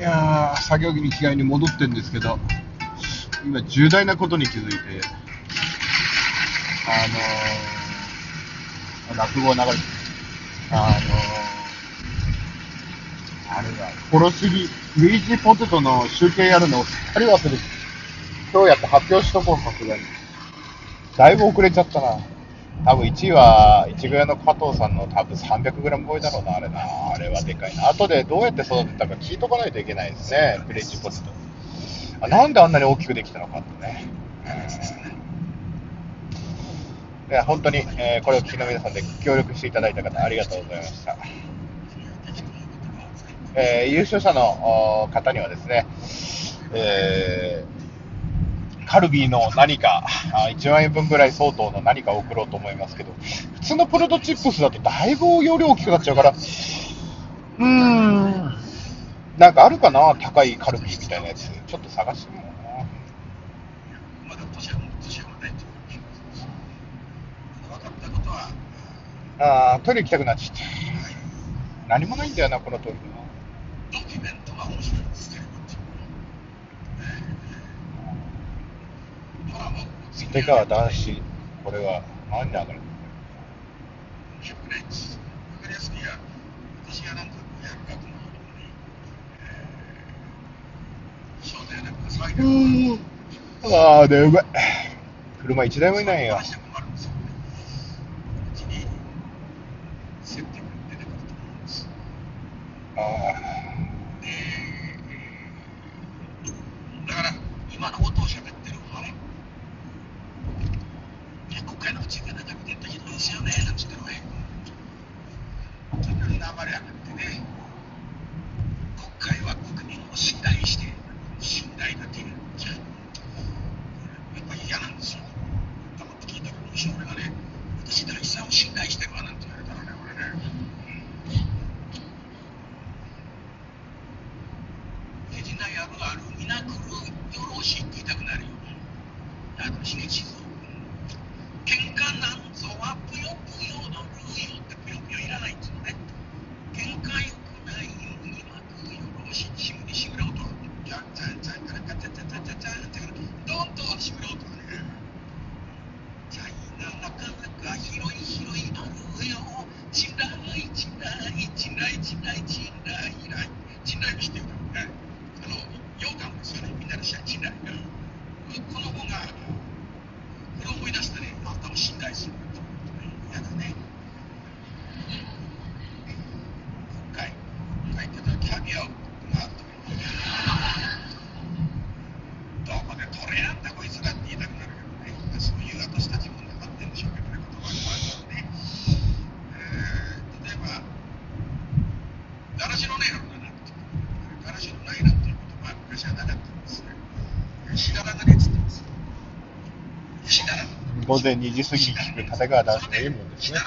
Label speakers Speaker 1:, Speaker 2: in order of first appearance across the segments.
Speaker 1: いやー、作業着に着替えに戻ってんですけど、今、重大なことに気づいて、あのー、落語流れて、あのー、あれだ、殺すぎ、ルイージポテトの集計やるのをすっかり忘れて、今日やって発表しとこう、さすがに。だいぶ遅れちゃったな。多分1位は、いちぐの加藤さんの多分 300g 超えだろうな、あれな。あれはでかいな。後でどうやって育てたか聞いとかないといけないですね、プレッチポテト。あなんであんなに大きくできたのかってね。いや本当に、えー、これを聞きの皆さんで協力していただいた方、ありがとうございました。えー、優勝者の方にはですね、えーカルビーの何か、1万円分ぐらい相当の何かを送ろうと思いますけど、普通のポテトチップスだとだいぶ容量大きくなっちゃうから、うーん、なんかあるかな、高いカルビーみたいなやつ、ちょっと探してみよう
Speaker 2: かな。
Speaker 1: ああ、トイレ行きたくなっちゃった。何もないんだよな、このトイレ。立川談志これは何
Speaker 2: だからああ、でうまい。車1台もいない
Speaker 1: よ。午前2時過ぎに聞く立川談志のいいですね。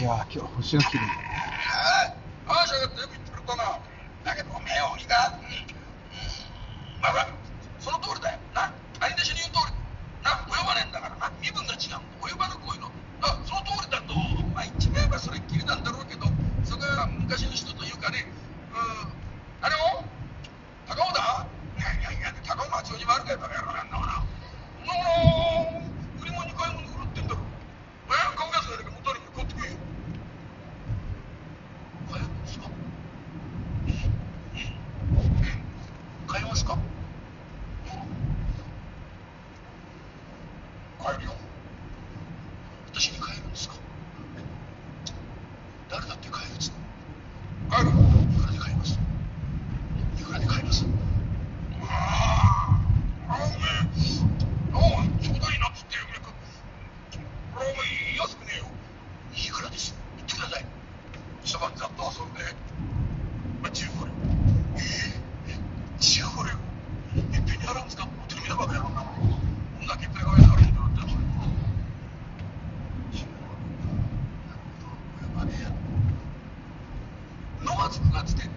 Speaker 2: いや
Speaker 1: 今日星が綺麗ああよく言ってくれたな。だけどおめえをいいか、うん、まだ lots and lots to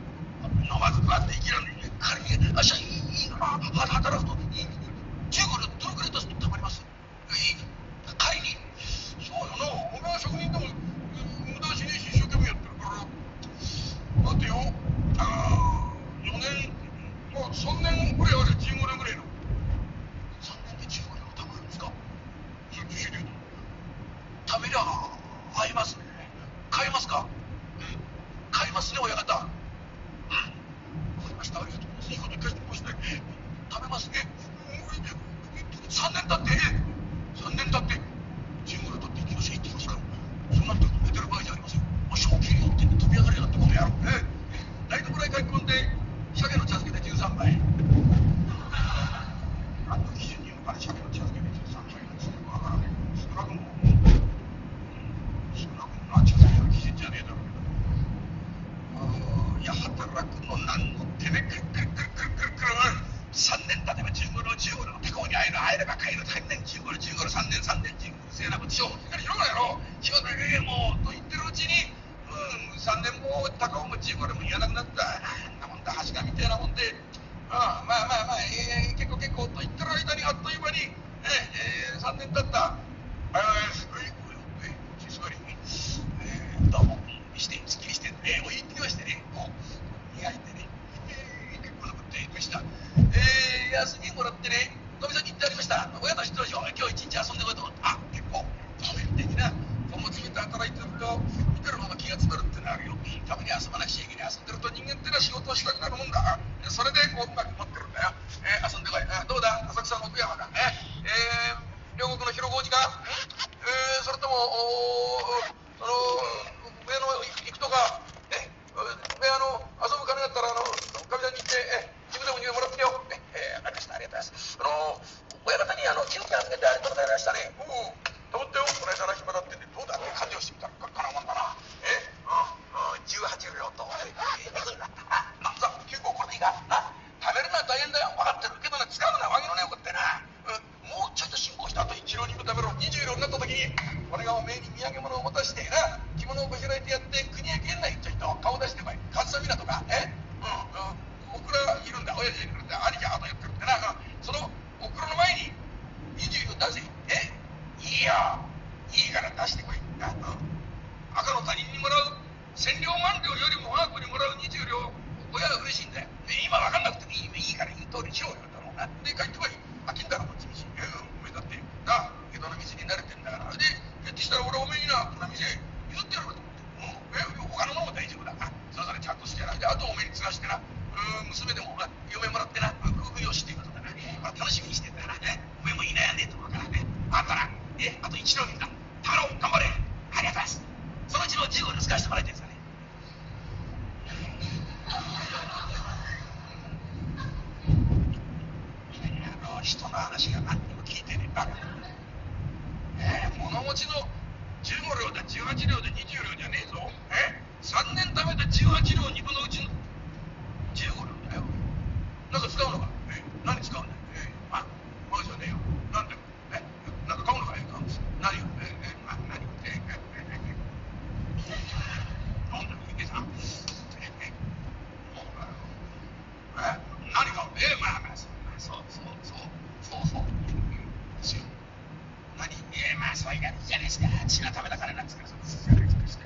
Speaker 1: そういらんじねしか、血のためだからなんですから、そのすして。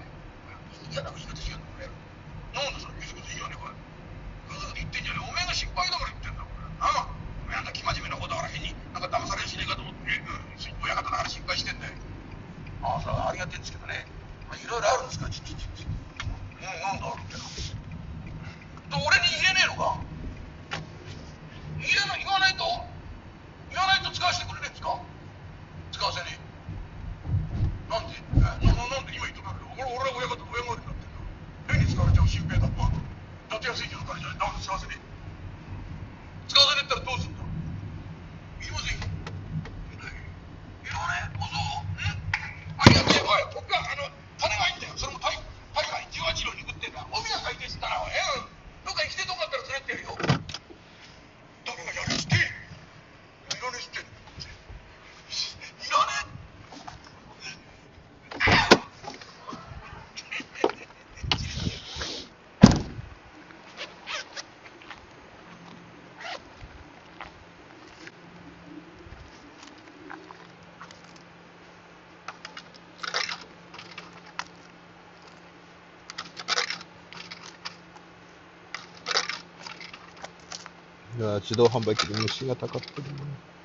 Speaker 1: 嫌な言い方しよう。なんでそれ、いいこと言ね、言ってんじゃねえ。おめえが失敗だから言ってんだ、から。なあ。おめえあんな生真面目なこだから変に、なんか騙されしねえかと思って、親方だから心してんだよ。ああ、それはありがてんですけどね。まあ、いろいろあるんですか、ちちちち。うん、なんだろうってな。俺に言えねえのか？
Speaker 2: 自動販売機で虫がたかってる、ね。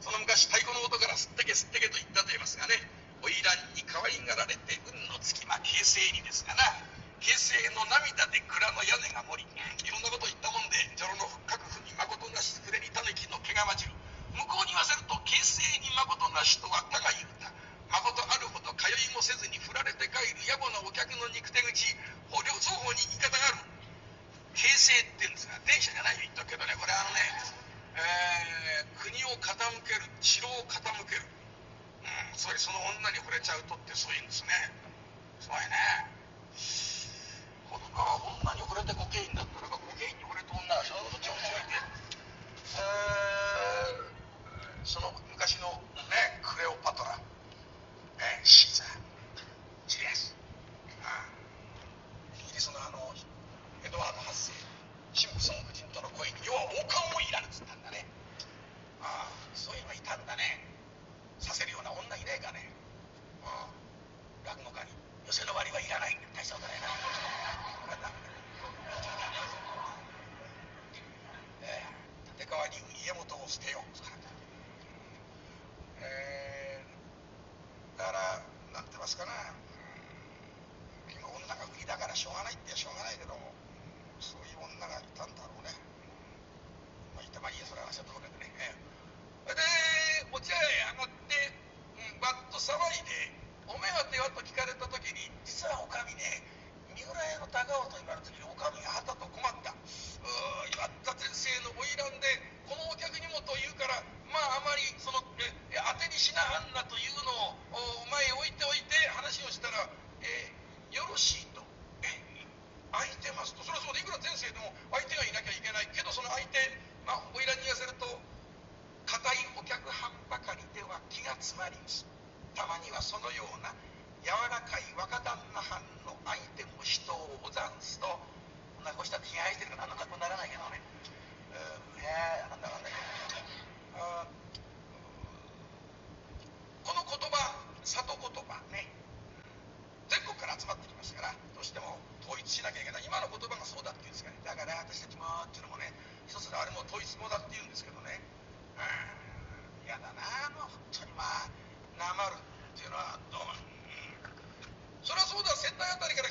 Speaker 1: その昔、太鼓の音からすってけすってけと言ったと言いますがね、花魁に可愛がられて運のつきま形成にですがな。平成の涙で蔵の屋根が盛り、いろんなこと言ったもんで、女郎の各府に誠なし触れに狸の毛が混じる。向こうに言わせると、形成に誠なしとは他が言うた。誠あるほど通いもせずに振られて帰る野暮なお客の憎手口、両双方に言い方がある。形成って言うんですが、電車じゃないよ言っとくけどね、これあのね、えー国を傾ける、城を傾ける。うん、つまりその女に惚れちゃうとってそういうんですね。すごいね。子供は女に惚れてコケインだったらばコケインに惚れた女はそのどっちも違いで、えーその昔のねクレオパトラ、ね、シーザージリアス、ああイギリスのあのエドワード8世シンプソン夫人との恋に要は王冠もいらぬっつったんだね。ああそういうのいたんだね。させるような女いねえかね。ああ落語家に寄せの割はいらない大したことないな。えー立川流家元を捨てよう。えーだからなんてますかな。うん今女が売りだからしょうがないってしょうがないけどそういう女がいたんだろうねまあいたまいいそれは話はともかくねでお茶屋へ上がって、うん、バッと騒いで「おめえはってよ」と聞かれた時に実はおかみね三浦屋の高尾と言われた時におかみがはたと困ったうー岩田先生の花魁でこのお客にもと言うからまああまりそのえ当てにしなはんなというのをお前置いておいて話をしたら、えーよろしいと。空いてますとそれはそうでいくら先生でも相手がいなきゃいけないけどその相手まあ花魁に言わせると固いお客はんばかりでは気が詰まります。たまにはそのような柔らかい若旦那藩の相手も人をござんすとこんなこうした気が入ってるから何の格好にならないけどね。うんいやなんだかんだけどこの言葉里言葉ね。全国から集まってきましたからどうしても統一しなきゃいけない。今の言葉がそうだっていうんですかね。だから私たちもっていうのもね一つのあれも統一語だって言うんですけどね。うん。嫌だなもう本当にまあなまるっていうのはどうも、うん、それはそうだ。仙台あたりから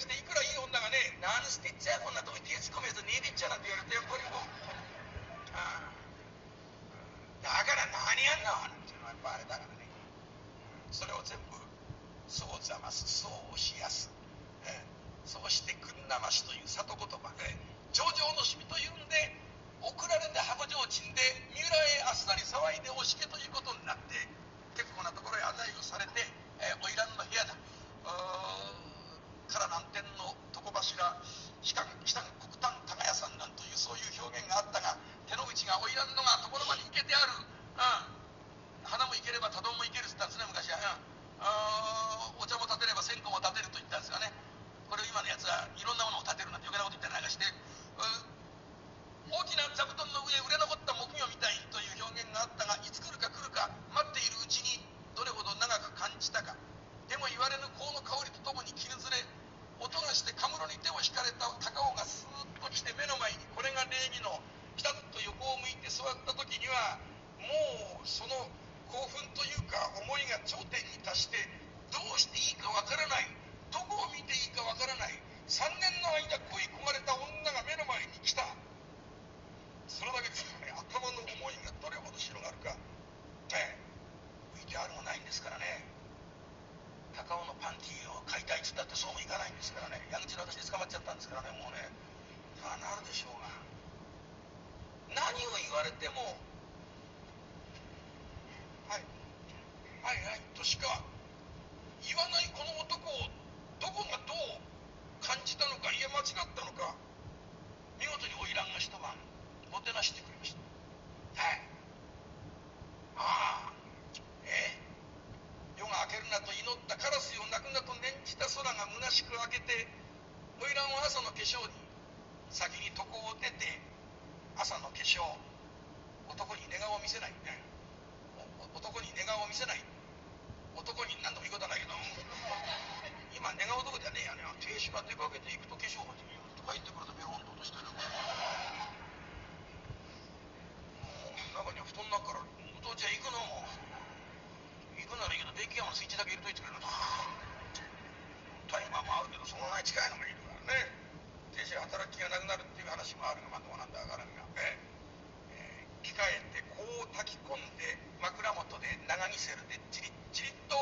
Speaker 1: でこう炊き込んで枕元で長にせるでチリッチリッと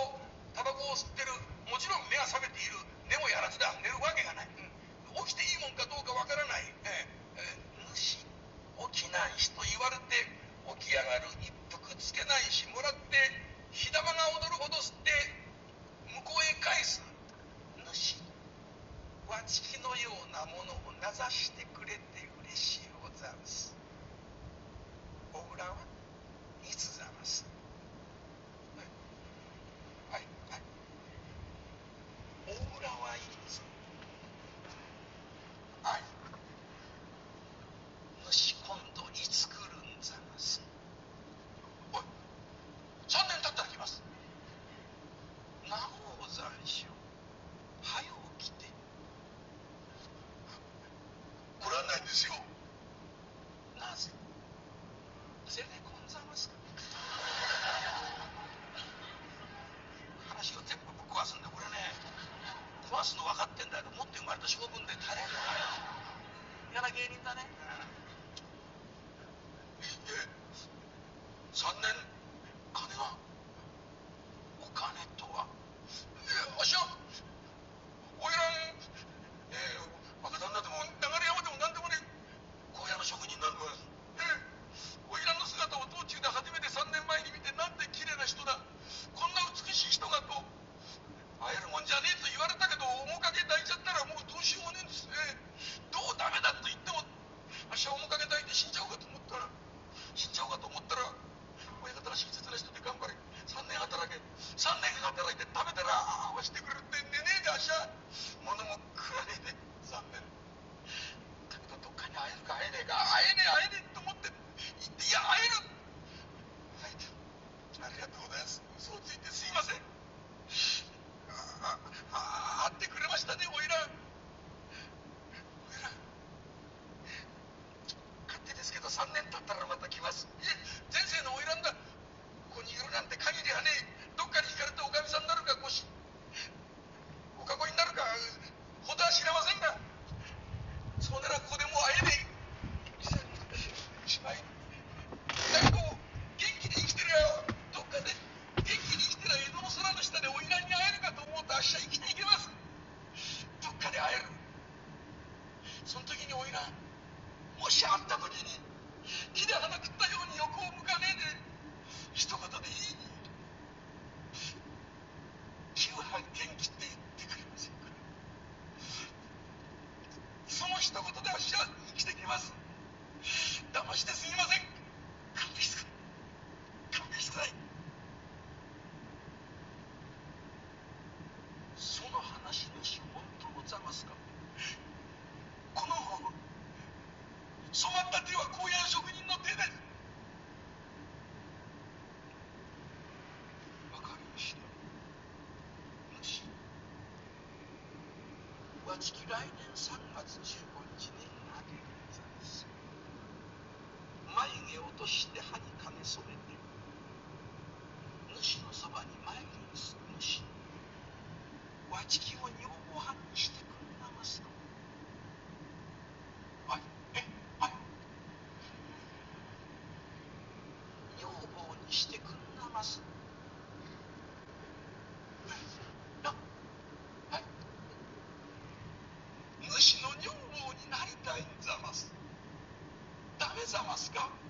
Speaker 1: タバコを吸ってる。もちろん目が覚めている。寝もやらずだ。寝るわけがない、うん、起きていいもんかどうかわからない、えー、えー、主起きないしと言われて起き上がる一服つけないしもらって火玉が踊るほど吸って向こうへ返す。主は月のようなものを名指してくれて嬉しいござんす。down. 会える。その時においらもしあんた時に木で花くったように横を向かねえで一言でいいに旧藩元気って言ってくれませんか。その一言でわしは生きてきます。3月15日に萩る田です。眉毛落として歯に金染めて主のそばに参ります主わちき as a mascota.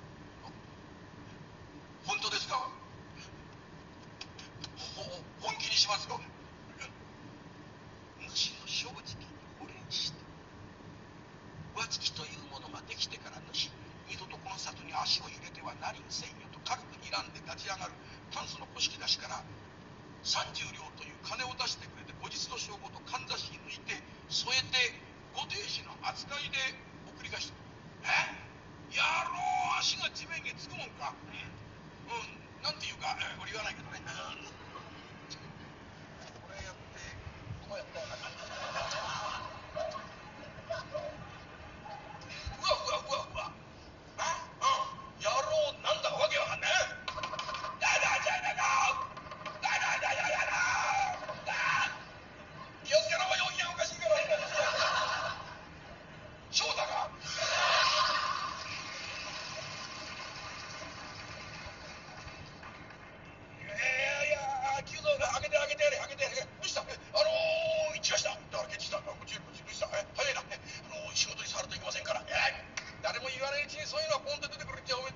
Speaker 1: പോകുന്നതിനെ കുറിച്ച് അവൻ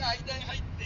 Speaker 1: が間に入って